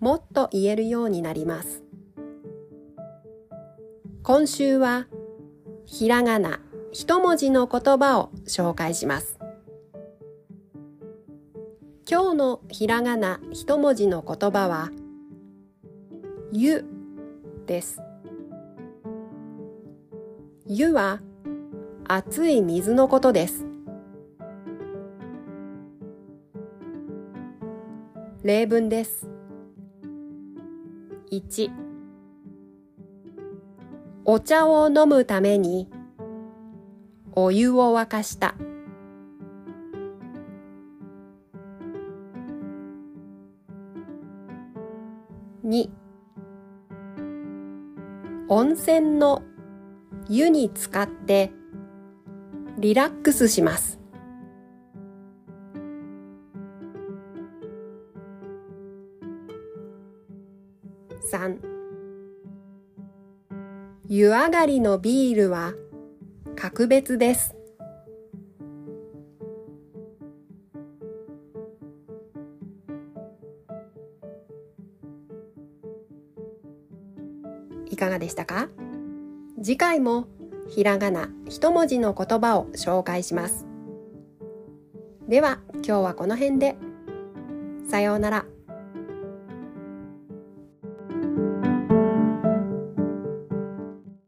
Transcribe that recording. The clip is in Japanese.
もっと言えるようになります。今週はひらがな一文字の言葉を紹介します。今日のひらがな一文字の言葉はゆです。ゆは熱い水のことです。例文です。1お茶を飲むためにお湯を沸かした。2温泉の湯に浸かってリラックスします。3湯上がりのビールは格別です。いかがでしたか？次回もひらがな一文字の言葉を紹介します。では今日はこの辺で。さようなら。